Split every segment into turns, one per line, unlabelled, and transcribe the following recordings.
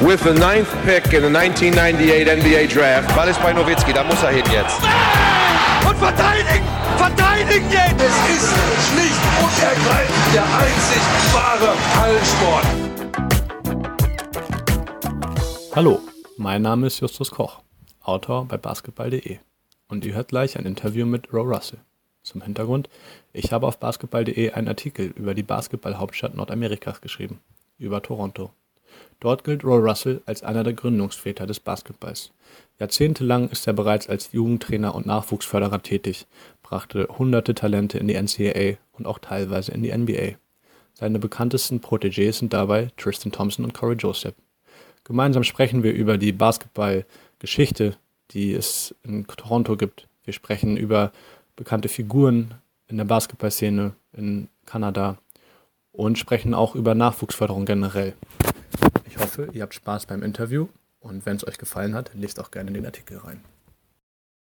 with the ninth pick in the 1998 NBA Draft.
Ball ist bei Nowitzki, da muss er hin jetzt.
Und verteidigen! Verteidigen jetzt!
Es ist schlicht und ergreifend der einzig wahre
Hallensport. Hallo, mein Name ist Justus Koch, Autor bei basketball.de. Und ihr hört gleich ein Interview mit Roe Russell. Zum Hintergrund, ich habe auf basketball.de einen Artikel über die Basketballhauptstadt Nordamerikas geschrieben, über Toronto. Dort gilt Roy Russell als einer der Gründungsväter des Basketballs. Jahrzehntelang ist er bereits als Jugendtrainer und Nachwuchsförderer tätig, brachte hunderte Talente in die NCAA und auch teilweise in die NBA. Seine bekanntesten Protégés sind dabei Tristan Thompson und Corey Joseph. Gemeinsam sprechen wir über die Basketballgeschichte, die es in Toronto gibt. Wir sprechen über bekannte Figuren in der Basketballszene in Kanada und sprechen auch über Nachwuchsförderung generell. Ich hoffe, ihr habt Spaß beim Interview und wenn es euch gefallen hat, lest auch gerne den Artikel rein.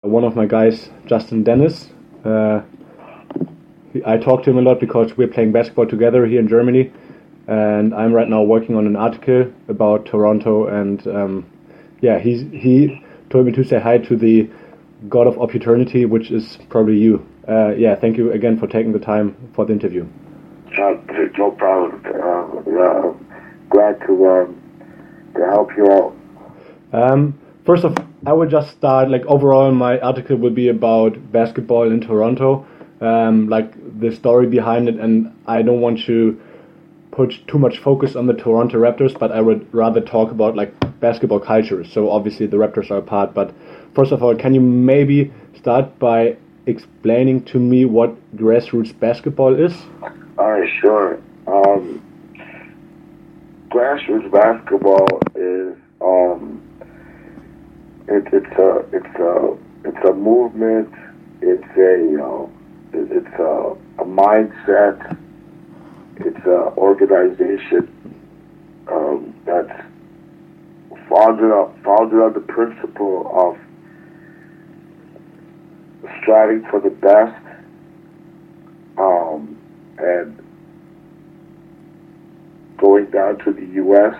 One of my guys, Justin Dennis, uh, I talk to him a lot because we're playing basketball together here in Germany, and I'm right now working on an article about Toronto, and um, yeah, he's, he told me to say hi to the God of Opportunity, which is probably you. Uh, yeah, thank you again for taking the time for the interview.
Uh, no problem. Uh, glad to um, to help you out.
Um, first of, I will just start. Like overall, my article will be about basketball in Toronto, um, like the story behind it, and I don't want to put too much focus on the Toronto Raptors, but I would rather talk about like basketball culture. So obviously the Raptors are a part, but first of all, can you maybe start by explaining to me what grassroots basketball is?
All right, sure. Um, grassroots basketball is um, it, it's a it's a it's a movement. It's a uh, it's a, a mindset. It's an organization um, that's founded up founded on the principle of striving for the best um, and going down to the U.S.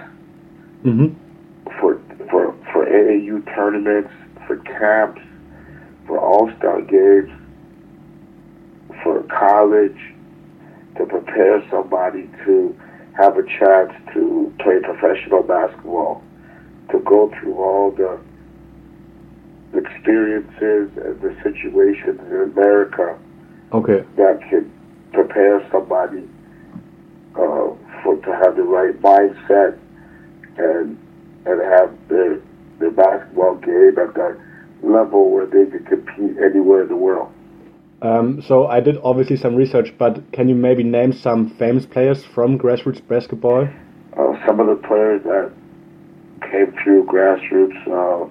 Mm-hmm.
for for for AAU tournaments, for camps, for All Star games, for college, to prepare somebody to have a chance to play professional basketball, to go through all the experiences and the situations in America
Okay.
that can prepare somebody uh, to have the right mindset and and have their their basketball game at that level where they can compete anywhere in the world.
Um, so I did obviously some research, but can you maybe name some famous players from grassroots basketball?
Uh, some of the players that came through grassroots uh,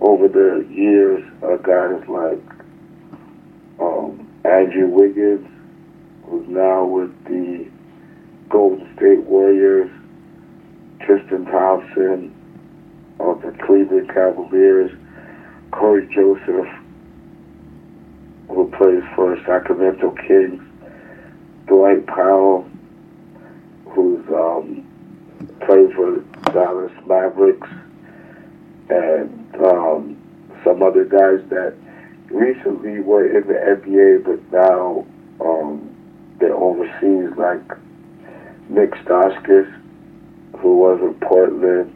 over the years are guys like um, Andrew Wiggins, who's now with the Golden State Warriors, Tristan Thompson of the Cleveland Cavaliers, Cory Joseph, who plays for Sacramento Kings, Dwight Powell, who's um, plays for Dallas Mavericks, and um, some other guys that recently were in the NBA, but now um, they're overseas, like Nik Stauskas, who was in Portland,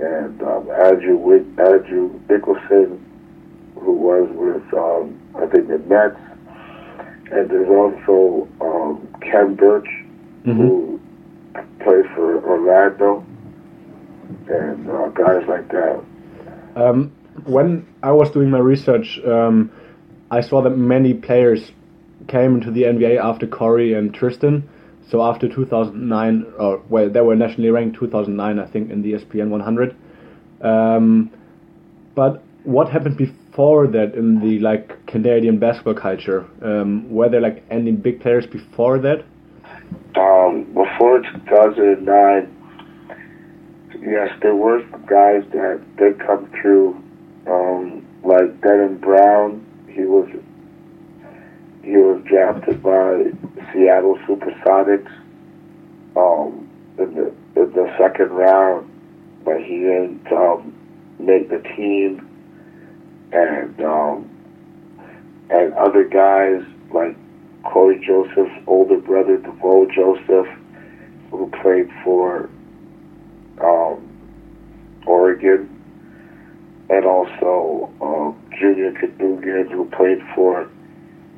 and um, Andrew Wick, Andrew Nicholson, who was with um, I think the Nets, and there's also um, Khem Birch, who plays for Orlando, and uh, guys like that.
Um, when I was doing my research, um, I saw that many players came into the NBA after Cory and Tristan. So after 2009, or well, they were nationally ranked 2009, I think, in the ESPN 100. Um, but what happened before that in the like Canadian basketball culture? Um, were there like any big players before that?
Um, before 2009, yes, there were guys that did come through, um, like Denham Brown. He was he was drafted by Seattle Supersonics um, in the in the second round, but he didn't um, make the team. And um, and other guys like Cory Joseph's older brother, DeVoe Joseph, who played for um, Oregon, and also uh, Junior Cadougan, who played for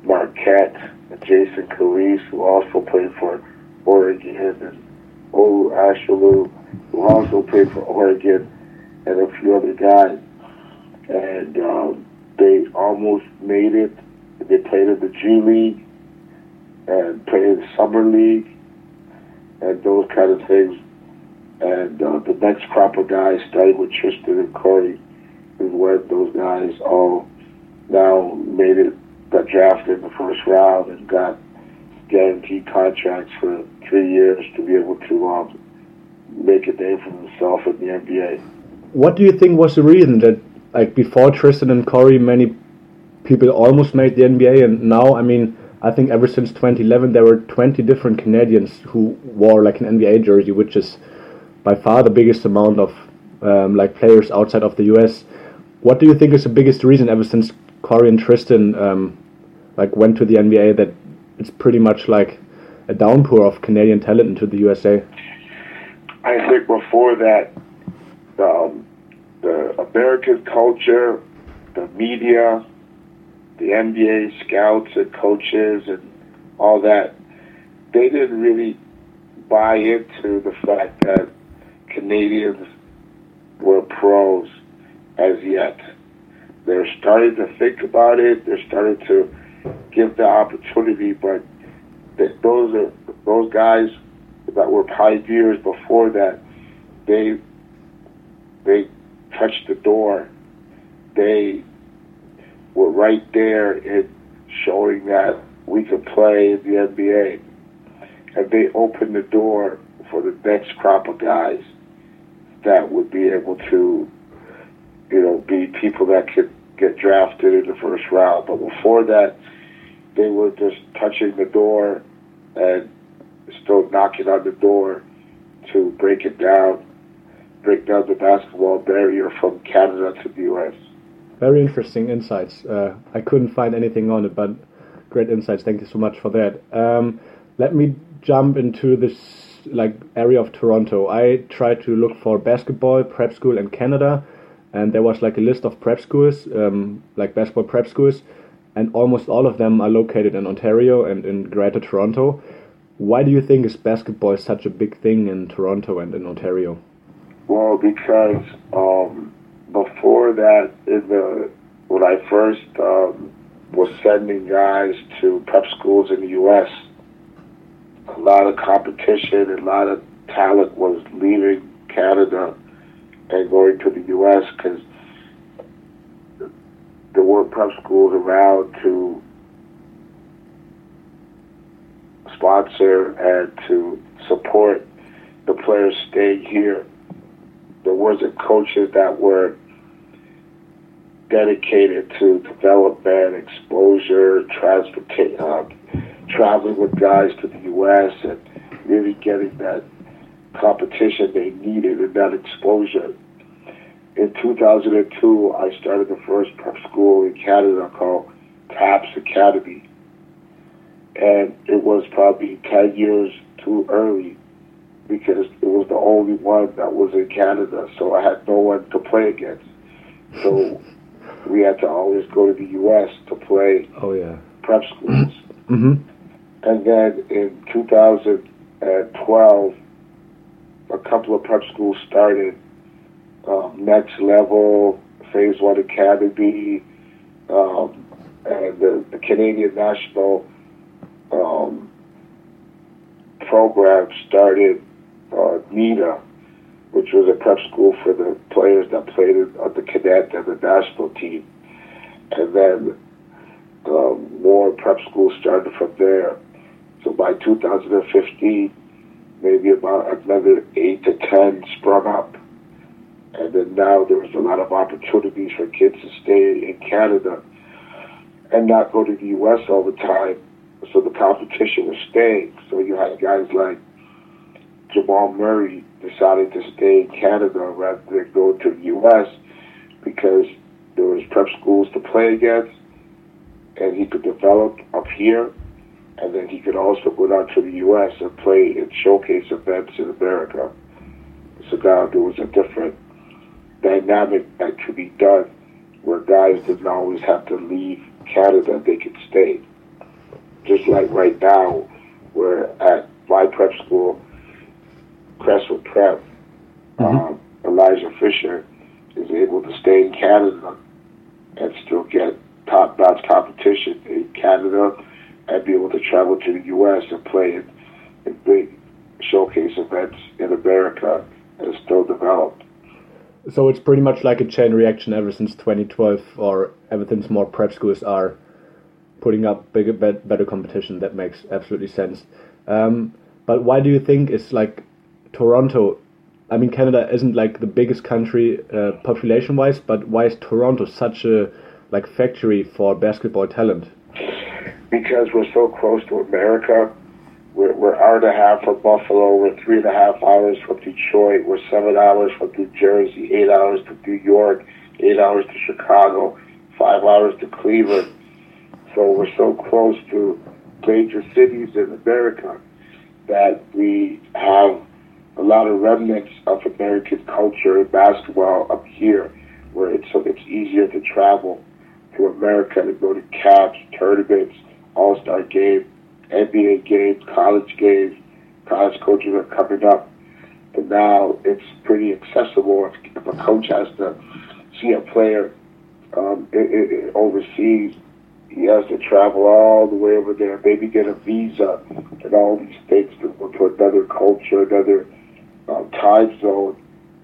Marquette, and Jason Calliste, who also played for Oregon, and Olu who also played for Oregon, and a few other guys. And um, they almost made it. They played in the G League and played in the Summer League and those kind of things. And uh, the next crop of guys, starting with Tristan and Cory, is when those guys all now made it, got drafted in the first round and got guaranteed contracts for three years to be able to um, make a name for themselves in the NBA.
What do you think was the reason that, like, before Tristan and Cory, many people almost made the NBA, and now, I mean, I think ever since 2011, there were 20 different Canadians who wore like an NBA jersey, which is by far the biggest amount of um, like players outside of the US. What do you think is the biggest reason ever since Cory and Tristan um, like went to the NBA that it's pretty much like a downpour of Canadian talent into the USA?
I think before that, um, the American culture, the media, the NBA scouts and coaches and all that, they didn't really buy into the fact that Canadians were pros as yet. They're starting to think about it. They're starting to give the opportunity, but those are those guys that were pioneers before that. They they touched the door. They were right there in showing that we could play in the NBA. And they opened the door for the next crop of guys that would be able to, you know, be people that could get drafted in the first round. But before that, they were just touching the door and still knocking on the door to break it down, break down the basketball barrier from Canada to the U.S.
Very interesting insights. Uh, I couldn't find anything on it, but great insights. Thank you so much for that. Um, let me jump into this like area of Toronto. I tried to look for basketball prep school in Canada, and there was like a list of prep schools, um, like basketball prep schools, and almost all of them are located in Ontario and in Greater Toronto. Why do you think is basketball such a big thing in Toronto and in Ontario?
Well, because um, before that, in the when I first um, was sending guys to prep schools in the U.S., a lot of competition and a lot of talent was leaving Canada and going to the U.S. because there weren't prep schools around to sponsor and to support the players staying here there wasn't coaches that were dedicated to development, exposure, transportation, uh, traveling with guys to the U.S. and really getting that competition they needed and that exposure. In 2002, I started the first prep school in Canada called TAPS Academy. And it was probably 10 years too early because it was the only one that was in Canada, so I had no one to play against. So we had to always go to the U.S. to play.
Oh yeah.
Prep schools.
Mm-hmm.
And then in 2012, a couple of prep schools started. Um, next level, Phase One Academy, um, and the, the Canadian National um, program started uh, NEDA, which was a prep school for the players that played on the cadet and the national team. And then um, more prep schools started from there. So by 2015, maybe about another eight to ten sprung up. And then now there was a lot of opportunities for kids to stay in Canada and not go to the U.S. all the time. So the competition was staying. So you had guys like Jamal Murray decided to stay in Canada rather than go to the U.S. because there was prep schools to play against, and he could develop up here, and then he could also go down to the U.S. and play in showcase events in America. So now there was a different dynamic that could be done where guys didn't always have to leave Canada, they could stay. Just like right now, where at my prep school, Crestwood Prep, um, Elijah Fisher is able to stay in Canada and still get top notch competition in Canada and be able to travel to the U.S. and play in, in big showcase events in America and still develop.
So it's pretty much like a chain reaction ever since 2012, or ever since more prep schools are putting up bigger, better competition. That makes absolutely sense. Um, but why do you think it's like Toronto? I mean, Canada isn't like the biggest country uh, population-wise, but why is Toronto such a like factory for basketball talent?
Because we're so close to America. We're, we're hour and a half from Buffalo. We're three and a half hours from Detroit. We're seven hours from New Jersey. Eight hours to New York. Eight hours to Chicago. Five hours to Cleveland. So we're so close to major cities in America that we have a lot of remnants of American culture and basketball up here, where it's so it's easier to travel to America to go to camps, tournaments, All Star game, NBA games, college games. College coaches are coming up, and now it's pretty accessible. If, a coach has to see a player um, i i overseas, he has to travel all the way over there, maybe get a visa, and all these things to go to another culture, another um, time zone,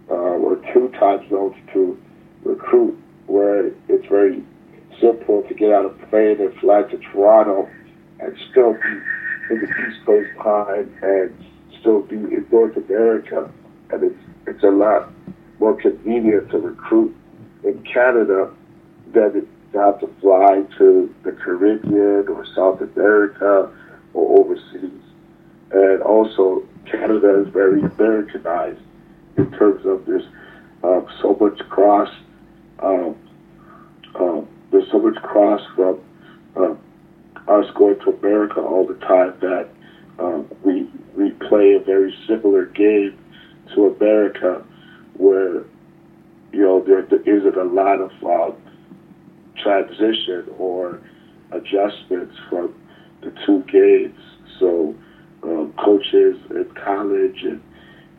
uh, or two time zones to recruit. Where it's very simple to get out of plane and fly to Toronto and still be in the East Coast time and still be in North America. And it's, it's a lot more convenient to recruit in Canada than it to have to fly to the Caribbean or South America or overseas. And also, Canada is very Americanized in terms of there's um, so much cross um, um, there's so much cross from um, us going to America all the time that um, we we play a very similar game to America, where you know there, there isn't a lot of um, transition or adjustments from the two games. So um, coaches in college and,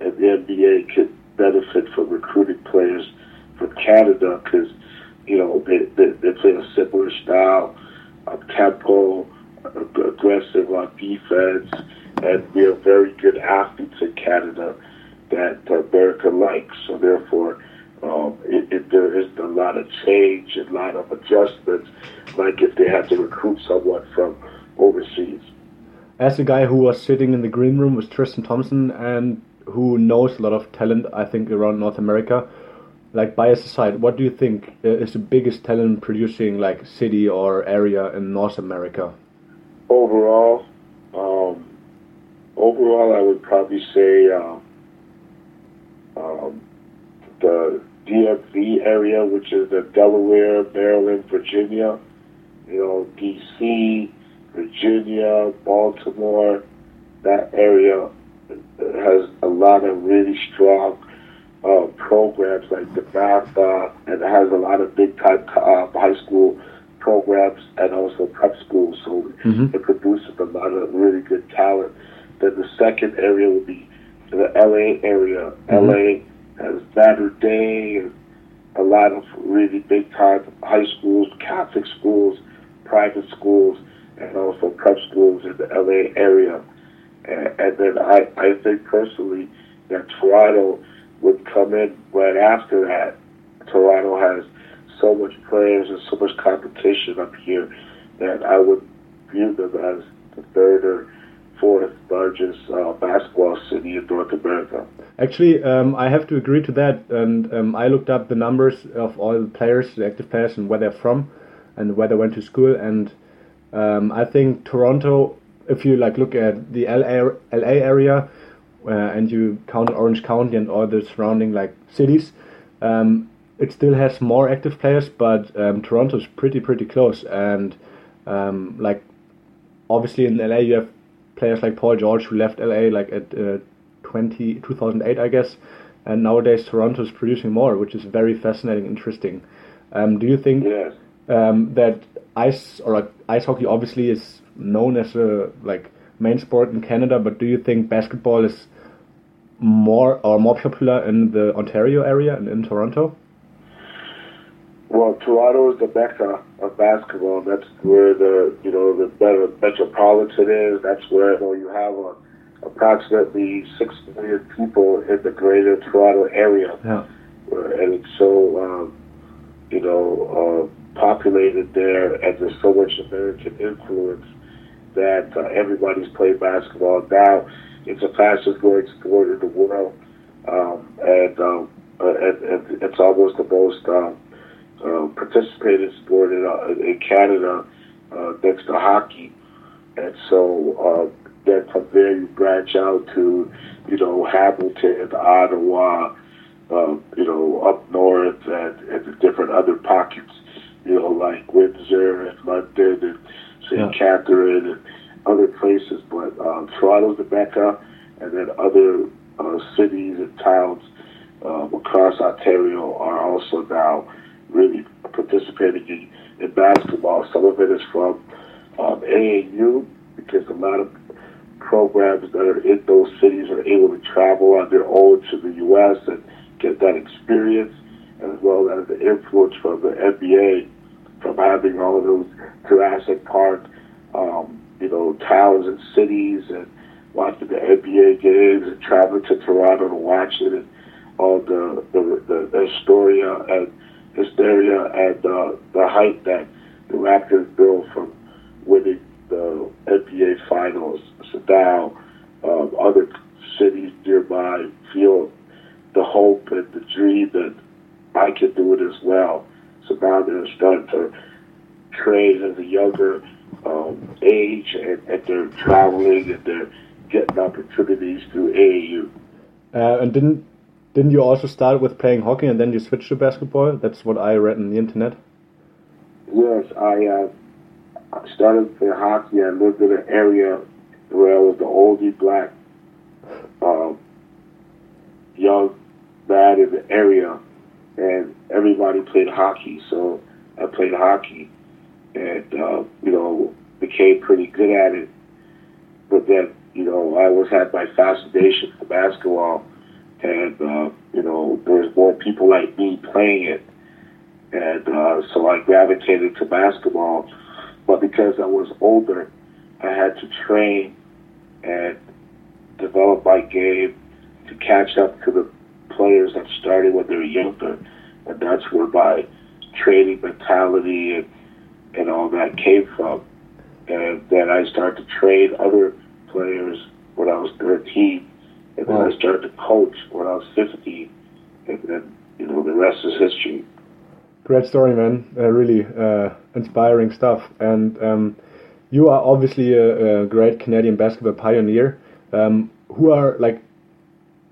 and the NBA could benefit from recruiting players from Canada because you know, they, they, they play a similar style, of tempo, aggressive on defense, and we have very good athletes in Canada that America likes. So therefore, um, it, it, there isn't a lot of change a lot of adjustments, like if they had to recruit someone from overseas.
As a guy who was sitting in the green room with Tristan Thompson and who knows a lot of talent, I think around North America, like bias aside, what do you think uh, is the biggest talent producing like city or area in North America?
Overall, um, overall, I would probably say um, um, the DMV area, which is the Delaware, Maryland, Virginia, you know, DC, Virginia, Baltimore, that area has a lot of really strong uh, programs like DeMatha, and it has a lot of big time uh, high school programs and also prep schools. So
Mhm.
it produces a lot of really good talent. Then the second area would be the LA area. LA has Mater Dei and a lot of really big time high schools, Catholic schools, private schools, and also prep schools in the LA area. And, and then I, I think personally that Toronto would come in right after that. Toronto has so much players and so much competition up here that I would view them as the third or fourth largest uh, basketball city in North America.
Actually, um, I have to agree to that. And um, I looked up the numbers of all the players, the active players, and where they're from, and where they went to school. And um, I think Toronto, if you like look at the LA, LA area, and you count Orange County and all the surrounding like cities, um, it still has more active players, but um, is pretty pretty close. And um, like obviously in LA you have players like Paul George who left LA like at uh, 20, 2008 I guess, and nowadays Toronto is producing more, which is very fascinating, interesting. Um, do you think
Yes.
um, that ice or like, ice hockey obviously is known as a like main sport in Canada, but do you think basketball is more or more popular in the Ontario area and in Toronto?
Well, Toronto is the mecca of basketball. That's where the you know the better metropolitan is. That's where you, know, you have a, approximately six million people in the greater Toronto area,
Yeah.
uh, and it's so um, you know uh, populated there, and there's so much American influence that uh, everybody's playing basketball now. It's the fastest growing sport in the world, um, and, um, uh, and and it's almost the most um, uh, participated sport in, uh, in Canada uh, next to hockey. And so uh, then from there you branch out to, you know, Hamilton, and Ottawa, uh, you know, up north and, and the different other pockets, you know, like Windsor and London and St.
Yeah.
Catherine and other places. But um, Toronto's the mecca, and then other uh, cities and towns um, across Ontario are also now really participating in, in basketball. Some of it is from um, AAU because a lot of programs that are in those cities are able to travel on their own to the U.S. and get that experience, as well as the influence from the NBA from having all of those Jurassic Park, um, you know, towns and cities and watching the NBA games and traveling to Toronto to watch it and all the the, the, the Astoria and hysteria and uh, the hype that the Raptors built from winning the NBA Finals. So now um, other cities nearby feel the hope and the dream that I can do it as well. So now they're starting to train at a younger um, age and, and they're traveling and they're getting opportunities through AAU.
Uh, and didn't didn't you also start with playing hockey and then you switched to basketball? That's what I read on the internet.
Yes, I uh, started playing hockey. I lived in an area where I was the only black um, young man in the area, and everybody played hockey. So I played hockey, and uh, you know became pretty good at it. But then you know I always had my fascination for basketball, and uh, you know there was more people like me playing it and uh, so I gravitated to basketball. But because I was older, I had to train and develop my game to catch up to the players that started when they were younger, and that's where my training mentality and and all that came from. And then I started to train other players when I was 13, and then
Wow.
I started to coach when I was 15, and then you know the rest is history.
Great story, man. Uh, really uh, inspiring stuff. And um, you are obviously a, a great Canadian basketball pioneer. Um, who are like,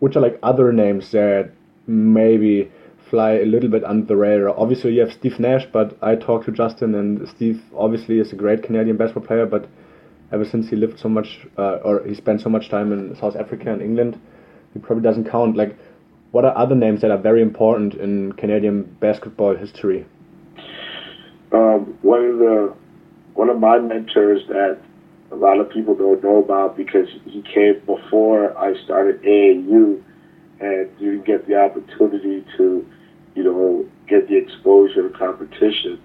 which are like other names that maybe fly a little bit under the radar? Obviously, you have Steve Nash, but I talked to Justin, and Steve obviously is a great Canadian basketball player. But ever since he lived so much, uh, or he spent so much time in South Africa and England, he probably doesn't count. Like, what are other names that are very important in Canadian basketball history?
um, one of the one of my mentors that a lot of people don't know about because he came before I started AAU and didn't get the opportunity to, you know, get the exposure to competition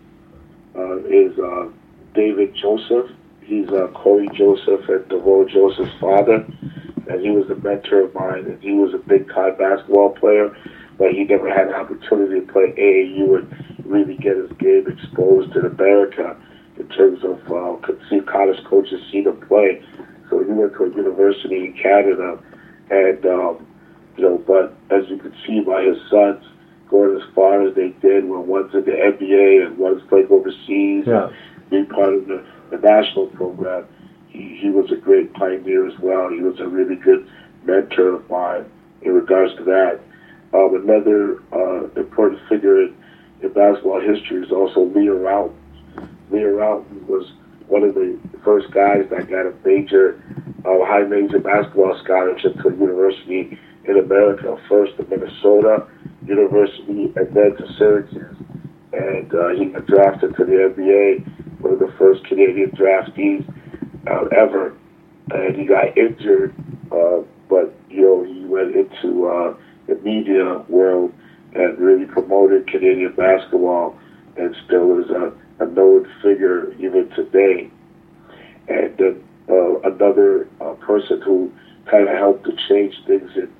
uh, is uh, David Joseph. He's uh, Cory Joseph and DeVoe Joseph's father, and he was a mentor of mine. And he was a big time basketball player, but he never had an opportunity to play AAU and really get his game exposed in America in terms of uh, see college coaches see him play. So he went to a university in Canada, and um, you know, but as you can see by his sons going as far as they did, when one's in the NBA and one's playing overseas,
Yeah.
and being part of the, the national program, he, he was a great pioneer as well. He was a really good mentor of mine in regards to that. Um, another uh, important figure in, in basketball history is also. Leo Rautins was one of the first guys that got a major, uh, high major basketball scholarship to a university in America, first to Minnesota University and then to Syracuse. And uh, he got drafted to the NBA, one of the first Canadian draftees uh, ever. And he got injured, uh, but you know he went into uh, the media world and really promoted Canadian basketball, and still is a, a known figure even today. And then uh, another uh, person who kind of helped to change things in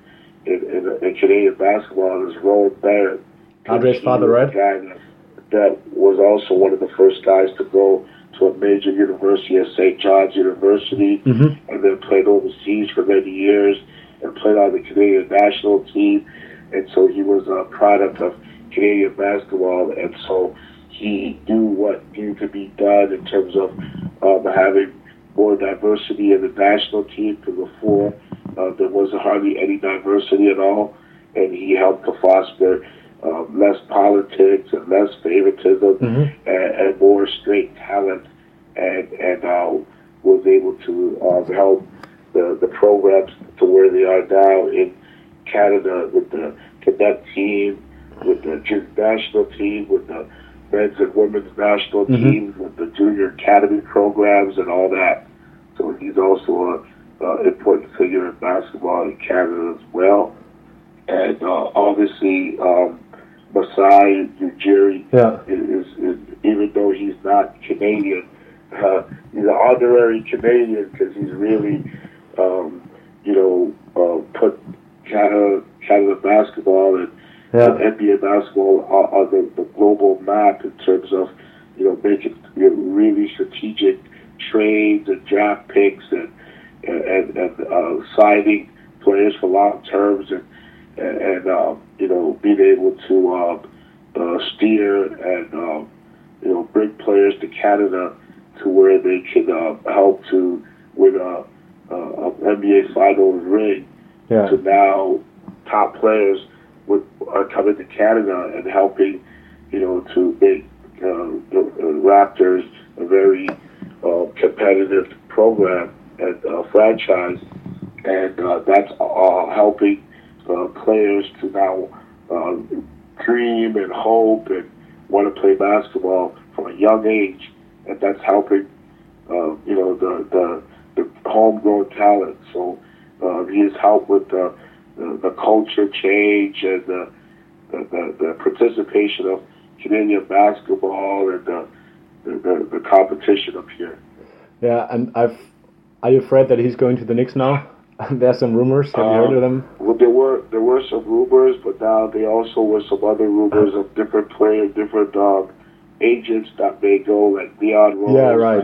in, in, in Canadian basketball is Rowan Barrett.
Andre's father, right?
Guy that, was also one of the first guys to go to a major university at St. John's University,
Mhm.
and then played overseas for many years, and played on the Canadian national team, and so he was a product of Canadian basketball, and so he knew what needed to be done in terms of um, having more diversity in the national team. Because before uh, there wasn't hardly any diversity at all, and he helped to foster uh, less politics and less favoritism
Mhm.
and, and more straight talent, and and uh, was able to uh, help the the programs to where they are now in Canada with the cadet team, with the junior national team, with the men's and women's national
Mhm.
teams, with the junior academy programs, and all that. So he's also a, a important figure in basketball in Canada as well. And uh, obviously, um, Masai Ujiri
Yeah.
is, is even though he's not Canadian, uh, he's an honorary Canadian because he's really, um, you know, uh, put Canada, Canada basketball and
Yeah.
and NBA basketball on, on the, the global map in terms of, you know, making you know, really strategic trades and draft picks and and, and uh, signing players for long terms and and, and um, you know being able to um, uh, steer and um, you know bring players to Canada to where they can uh, help to win a, a, a NBA Finals ring
Yeah.
to now top players would are coming to Canada and helping, you know, to make uh, the uh, Raptors a very uh, competitive program and uh, franchise, and uh, that's all helping uh, players to now uh, dream and hope and want to play basketball from a young age, and that's helping, uh, you know, the the, the homegrown talent. So uh, he has helped with the, the the culture change and the the, the, the participation of Canadian basketball and the, the, the competition up here.
Yeah, and I've. Are you afraid that he's going to the Knicks now? There's some rumors. Have you heard of them?
Well, there were there were some rumors, but now there also were some other rumors of different players, different um, agents that may go, like Leon Rose.
Yeah, right.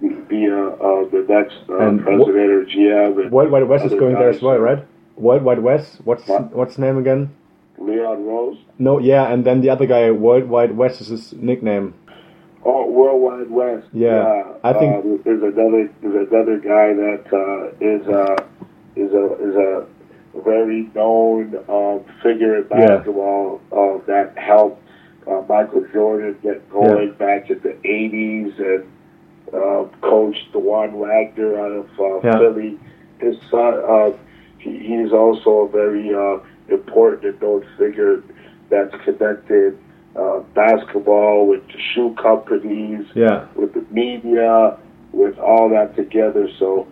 might Be uh, uh, the next uh, president or GM. And
World Wide Wes is going there as well, right? World Wide Wes. What's
What?
what's his name again?
Leon Rose.
No, yeah, and then the other guy, World Wide Wes, is his nickname.
Oh, Worldwide Wes.
Yeah, I think-
uh, there's another there's another guy that uh, is uh, is a is a very known um, figure in
Yeah.
basketball uh, that helped uh, Michael Jordan get going back in the '80s and uh, coached Dajuan Wagner out of uh,
Yeah.
Philly. His son, uh, he, he's also a very uh, important and known figure that's connected uh, basketball with the shoe companies,
Yeah.
with the media, with all that together. So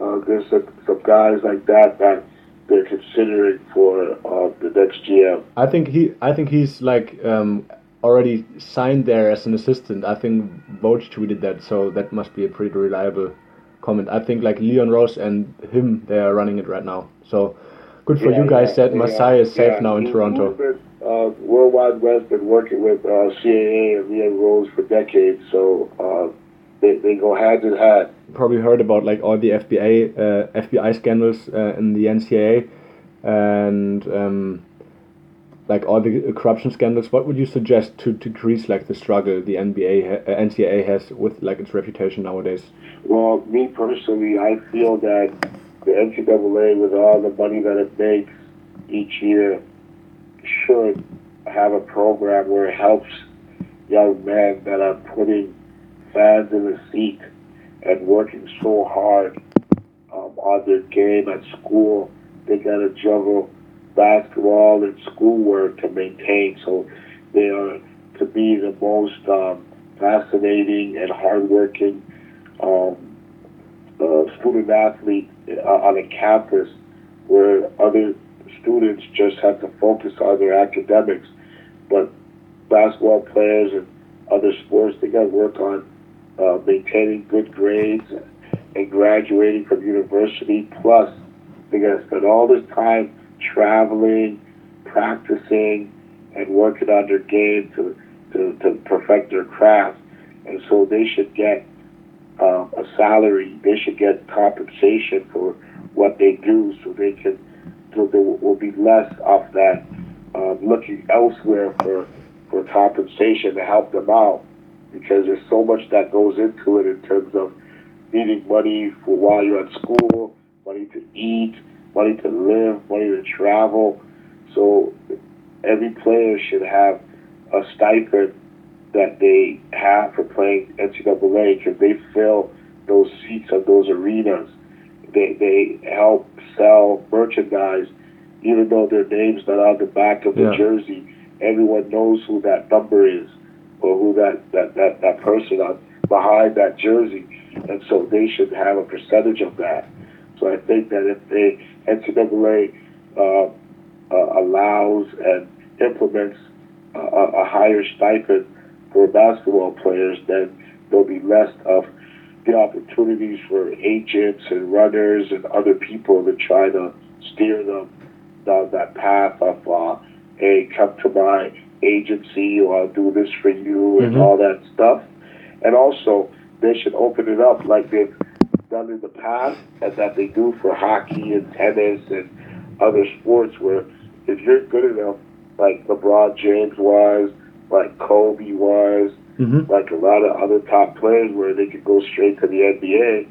uh, there's some, some guys like that that they're considering for uh, the next GM.
I think he. I think he's like um, already signed there as an assistant. I think Woj tweeted that, so that must be a pretty reliable comment. I think like Leon Rose and him, they are running it right now. So good for
Yeah,
you guys that Masai is safe now in Toronto.
been, uh, Worldwide Wes been working with uh, CAA and Leon Rose for decades, so uh, they, they go hand in hand.
Probably heard about like all the FBI uh, FBI scandals uh, in the NCAA and um, like all the corruption scandals. What would you suggest to to decrease like the struggle the NBA ha- uh, NCAA has with like its reputation nowadays?
Well, me personally, I feel that the NCAA, with all the money that it makes each year, should have a program where it helps young men that are putting fans in the seat and working so hard um, on their game at school. They got to juggle basketball and schoolwork to maintain. So they are to be the most um, fascinating and hardworking um, uh, student athlete on a campus where other students just have to focus on their academics, but basketball players and other sports they got to work on uh, maintaining good grades and graduating from university. Plus, they got to spend all this time traveling, practicing, and working on their game to, to, to perfect their craft. And so they should get um, a salary. They should get compensation for what they do, so they can. So there will be less of that um, looking elsewhere for for compensation to help them out, because there's so much that goes into it in terms of needing money for while you're at school, money to eat, money to live, money to travel. So every player should have a stipend that they have for playing NCAA because they fill those seats of those arenas. They, they help sell merchandise, even though their name's not on the back of the
Yeah.
jersey. Everyone knows who that number is or who that, that, that, that person on behind that jersey. And so they should have a percentage of that. So I think that if they NCAA uh, uh, allows and implements a, a a higher stipend for basketball players, then there'll be less of the opportunities for agents and runners and other people to try to steer them down that path of, uh, hey, come to my agency or I'll do this for you and
Mhm.
all that stuff. And also, they should open it up like they've done in the past and that they do for hockey and tennis and other sports where if you're good enough, like LeBron James was, like Kobe was,
Mm-hmm.
like a lot of other top players where they could go straight to the NBA.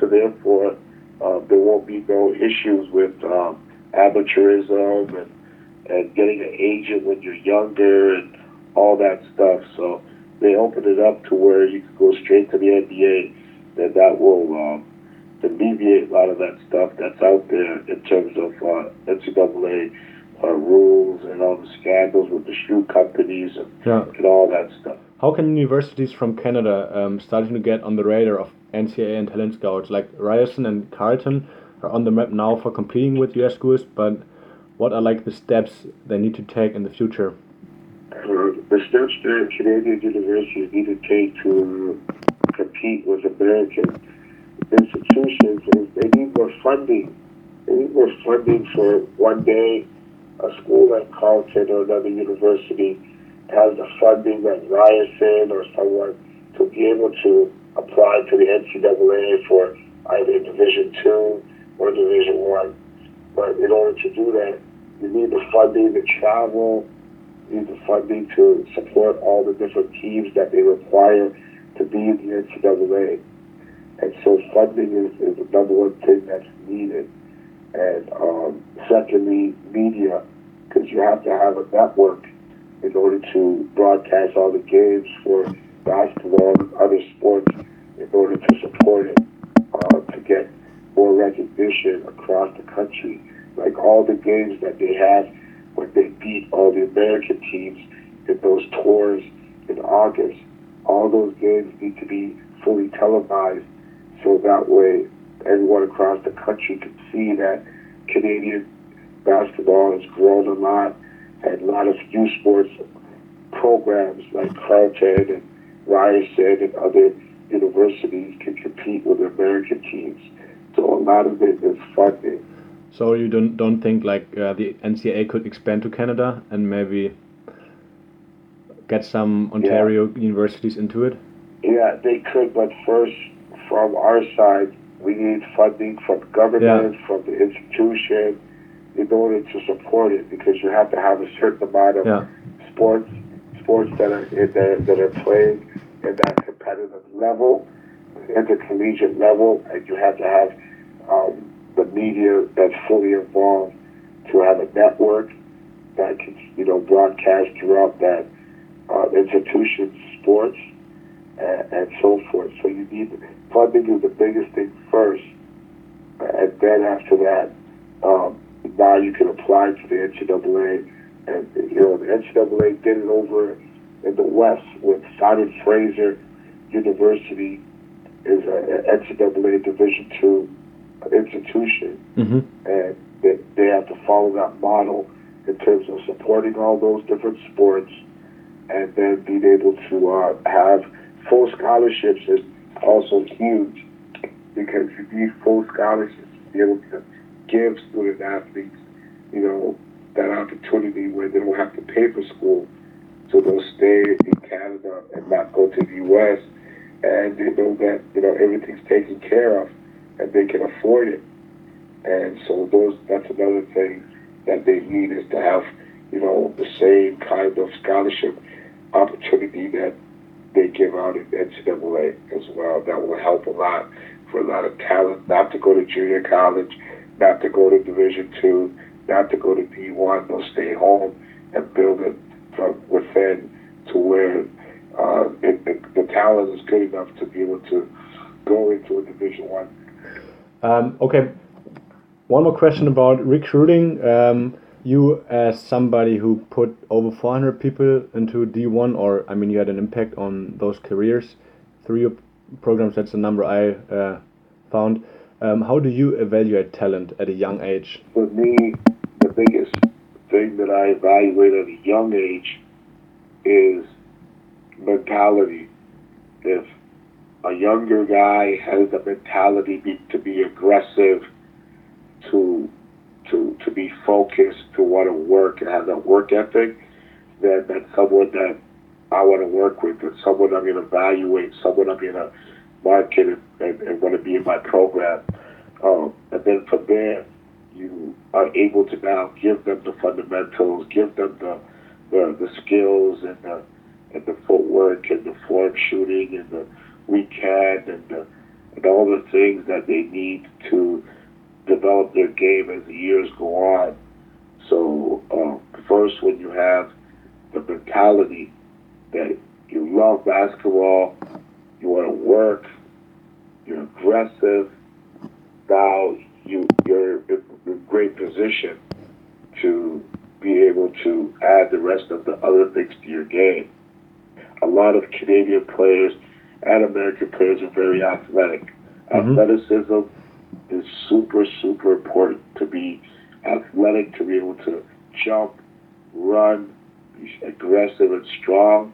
So therefore, uh, there won't be no issues with um, amateurism and and getting an agent when you're younger and all that stuff. So they open it up to where you can go straight to the NBA. Then that will um, alleviate a lot of that stuff that's out there in terms of uh, NCAA uh, rules and all the scandals with the shoe companies and,
Yeah.
and all that stuff.
How can universities from Canada um, starting to get on the radar of NCAA and talent scouts? Like Ryerson and Carleton are on the map now for competing with US schools, but what are like the steps they need to take in the future?
for the steps that Canadian universities need to take to compete with American institutions is they need more funding. They need more funding for one day a school like Carleton or another university has the funding that Ryerson or someone to be able to apply to the NCAA for either Division two or Division one. But in order to do that, you need the funding to travel, need the funding to support all the different teams that they require to be in the NCAA. And so funding is, is the number one thing that's needed. And um, secondly, media, because you have to have a network in order to broadcast all the games for basketball and other sports in order to support it, uh, to get more recognition across the country. Like all the games that they have when they beat all the American teams in those tours in August. All those games need to be fully televised so that way everyone across the country can see that Canadian basketball has grown a lot and a lot of youth sports programs like Carleton and Ryerson and other universities can compete with American teams. So a lot of it is funding.
So you don't don't think like uh, the NCAA could expand to Canada and maybe get some Ontario universities into it?
Yeah, they could, but first, from our side, we need funding from government, from the institution, in order to support it, because you have to have a certain amount of
Yeah.
sports, sports that are there, that are played at that competitive level, intercollegiate level, and you have to have um, the media that's fully involved to have a network that can, you know, broadcast throughout that uh, institution, sports, and, and so forth. So you need funding is the biggest thing first, and then after that, um, now you can apply to the NCAA. And you know, the NCAA did it over in the West with Simon Fraser University is an NCAA Division two institution,
Mm-hmm.
and they, they have to follow that model in terms of supporting all those different sports, and then being able to uh, have full scholarships is also huge because you need full scholarships to be able to give student athletes, you know, that opportunity where they don't have to pay for school, so they'll stay in Canada and not go to the U.S. And they know that you know everything's taken care of, and they can afford it. And so those that's another thing that they need is to have, you know, the same kind of scholarship opportunity that they give out at NCAA as well. That will help a lot for a lot of talent not to go to junior college, not to go to Division two, not to go to D one. They'll stay home and build it from within to where uh, it, the, the talent is good enough to be able to go into a Division one.
Um, okay, one more question about recruiting. Um, you, as somebody who put over 400 people into D1, or I mean, you had an impact on those careers through your programs. That's the number I uh, found. Um, how do you evaluate talent at a young age?
For me, the biggest thing that I evaluate at a young age is mentality. If a younger guy has the mentality be, to be aggressive, to to to be focused, to want to work and have that work ethic, then that's someone that I want to work with. That's someone I'm going to evaluate. Someone I'm going to market and, and, want to be in my program. Um, and then from there, you are able to now give them the fundamentals, give them the the, the skills and the and the footwork and the form shooting and the weekend and the, and all the things that they need to develop their game as the years go on. So um, first, when you have the mentality that you love basketball, you want to work, you're aggressive. Now you you're in a great position to be able to add the rest of the other things to your game. A lot of Canadian players and American players are very athletic.
Mhm.
Athleticism is super, super important to be athletic, to be able to jump, run, be aggressive and strong.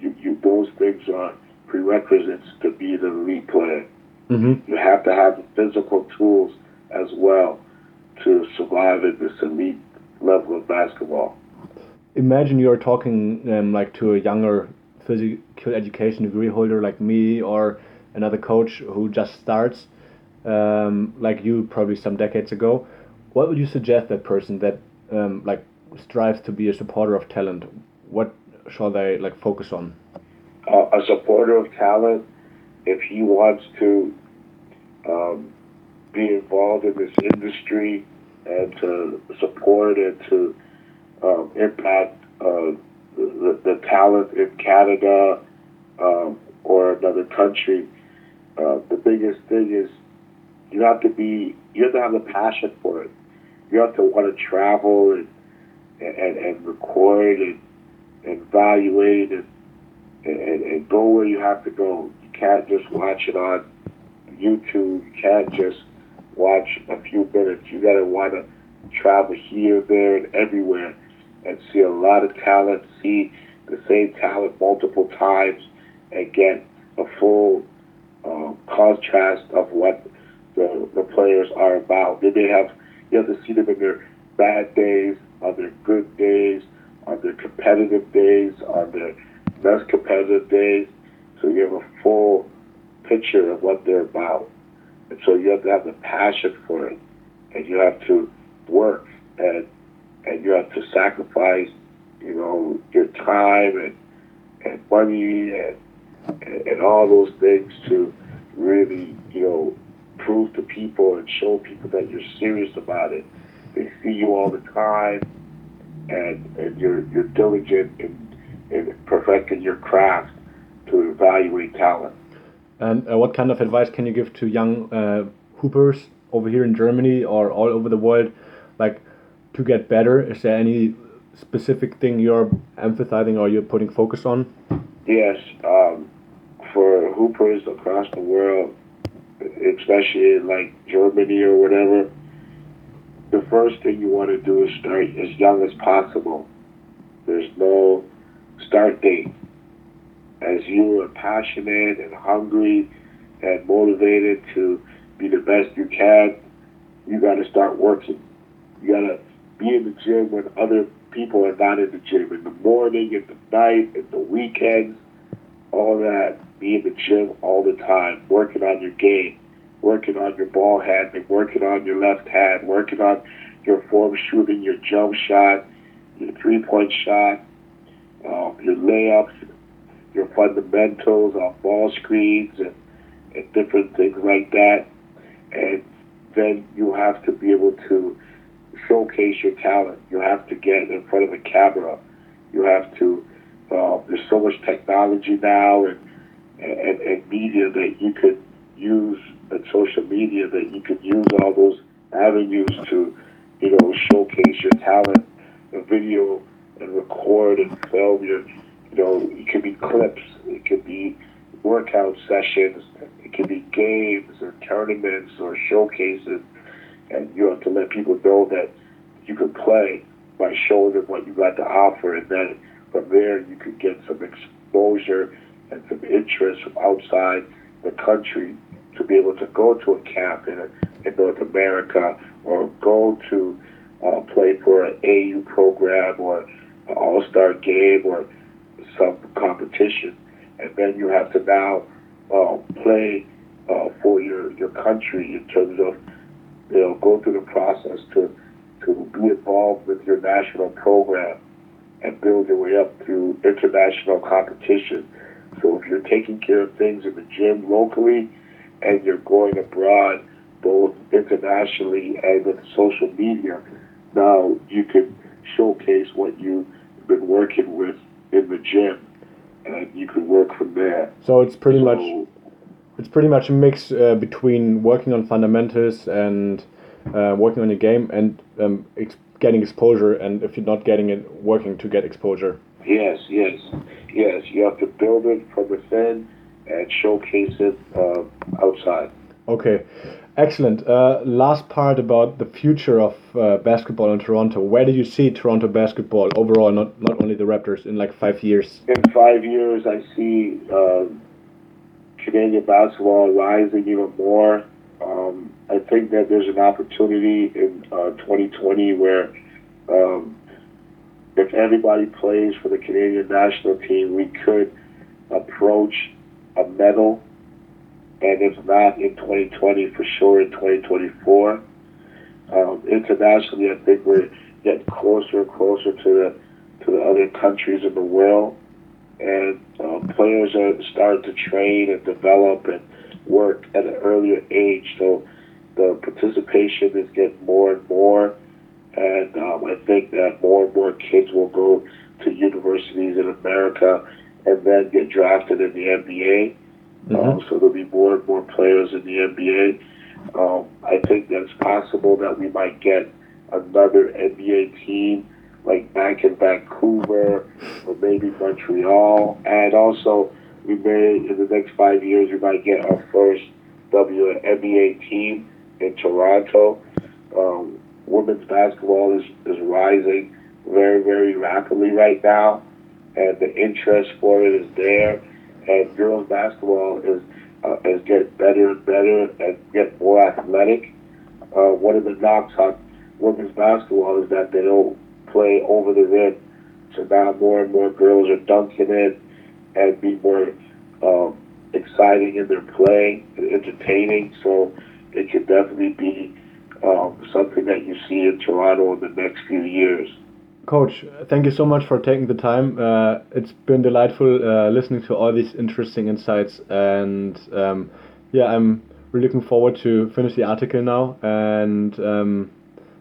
You, you those things are prerequisites to be the elite player.
Mm-hmm.
You have to have the physical tools as well to survive at this elite level of basketball.
Imagine you're talking um, like to a younger physical education degree holder like me or another coach who just starts, um, like you probably some decades ago. What would you suggest that person that um, like strives to be a supporter of talent? What shall they like focus on?
Uh, a supporter of talent, if he wants to um, be involved in this industry and to support and to um, impact uh, the, the talent in Canada um, or another country, uh, the biggest thing is you have to be you have to have the passion for it. You have to want to travel and and, and record and, and evaluate and and, and go where you have to go. You can't just watch it on YouTube. You can't just watch a few minutes. You got to want to travel here, there, and everywhere and see a lot of talent, see the same talent multiple times, and get a full um, contrast of what the, the players are about. They may have, you have to see them in their bad days, on their good days, on their competitive days, on their less competitive days. So you have a full picture of what they're about. And so you have to have the passion for it. And you have to work and and you have to sacrifice, you know, your time and and money and and, and all those things to really, you know, prove to people and show people that you're serious about it. They see you all the time, and, and you're you're diligent in perfecting your craft to evaluate talent.
And uh, what kind of advice can you give to young uh, hoopers over here in Germany or all over the world, like to get better? Is there any specific thing you're emphasizing or you're putting focus on?
Yes, um, for hoopers across the world, especially in like Germany or whatever, the first thing you want to do is start as young as possible. There's no start date. As you are passionate and hungry and motivated to be the best you can, you got to start working. You got to be in the gym when other people are not in the gym. In the morning, in the night, in the weekends, all that. Be in the gym all the time, working on your game, working on your ball handling, working on your left hand, working on your form shooting, your jump shot, your three point shot, um, your layups, your fundamentals on ball screens, and, and different things like that. And then you have to be able to showcase your talent. You have to get in front of a camera. You have to. Uh, there's so much technology now and, and and media that you could use and social media that you could use all those avenues to, you know, showcase your talent, a video and record and film your, you know, it could be clips, it could be workout sessions, it could be games or tournaments or showcases, and you have to let people know that you can play by showing them what you got to offer, and then from there you could get some exposure and some interest from outside the country to be able to go to a camp in, in North America or go to uh, play for an AAU program or All Star game or some competition, and then you have to now uh, play uh, for your your country in terms of you know go through the process to to be involved with your national program and build your way up through international competition. So if you're taking care of things in the gym locally and you're going abroad, both internationally and with social media, now you can showcase what you've been working with in the gym, and you can work from there.
So it's pretty
So-
much it's pretty much a mix uh, between working on fundamentals and uh, working on your game and um, ex- getting exposure. And if you're not getting it, working to get exposure.
Yes, yes, yes. You have to build it from within and showcase it uh, outside.
Okay, excellent. Uh, last part about the future of uh, basketball in Toronto. Where do you see Toronto basketball overall, not not only the Raptors, in like five years?
In five years, I see uh, Canadian basketball rising even more. Um, I think that there's an opportunity in uh, 2020 where um, if everybody plays for the Canadian national team, we could approach a medal. And if not in 2020, for sure in 2024. Um, internationally, I think we're getting closer and closer to the to the other countries in the world, and um, players are starting to train and develop and work at an earlier age. So the participation is getting more and more, and um, I think that more and more kids will go to universities in America and then get drafted in the NBA. Um, so there'll be more and more players in the NBA. Um, I think that it's possible that we might get another NBA team like back in Vancouver or maybe Montreal. And also, we may, in the next five years, we might get our first WNBA team in Toronto. Um, women's basketball is, is rising very, very rapidly right now, and the interest for it is there. And girls basketball is uh, is getting better and better and get more athletic. Uh, one of the knocks on women's basketball is that they don't play over the rim. So now more and more girls are dunking it and be more um, exciting in their play and entertaining. So it could definitely be um, something that you see in Toronto in the next few years.
Coach, thank you so much for taking the time. Uh, it's been delightful uh, listening to all these interesting insights, and um, yeah, I'm really looking forward to finish the article now. And um,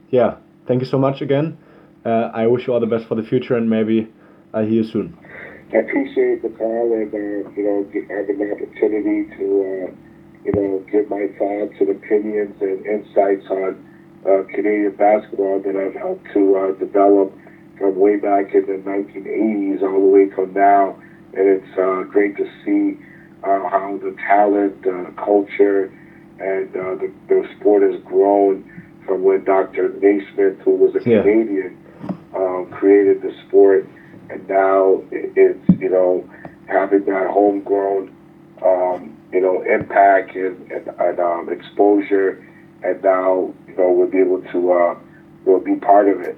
yeah, thank you so much again. Uh, I wish you all the best for the future, and maybe I'll hear you soon.
I appreciate the call and uh, you know having the opportunity to uh, you know give my thoughts and opinions and insights on uh, Canadian basketball that I've helped to uh, develop from way back in the 1980s all the way till now, and it's uh, great to see uh, how the talent, uh, culture, and uh, the, the sport has grown from when Dr. Naismith, who was a
Yeah.
Canadian, um, created the sport, and now it, it's you know having that homegrown um, you know impact and, and, and um, exposure, and now you know we'll be able to uh, we'll be part of it.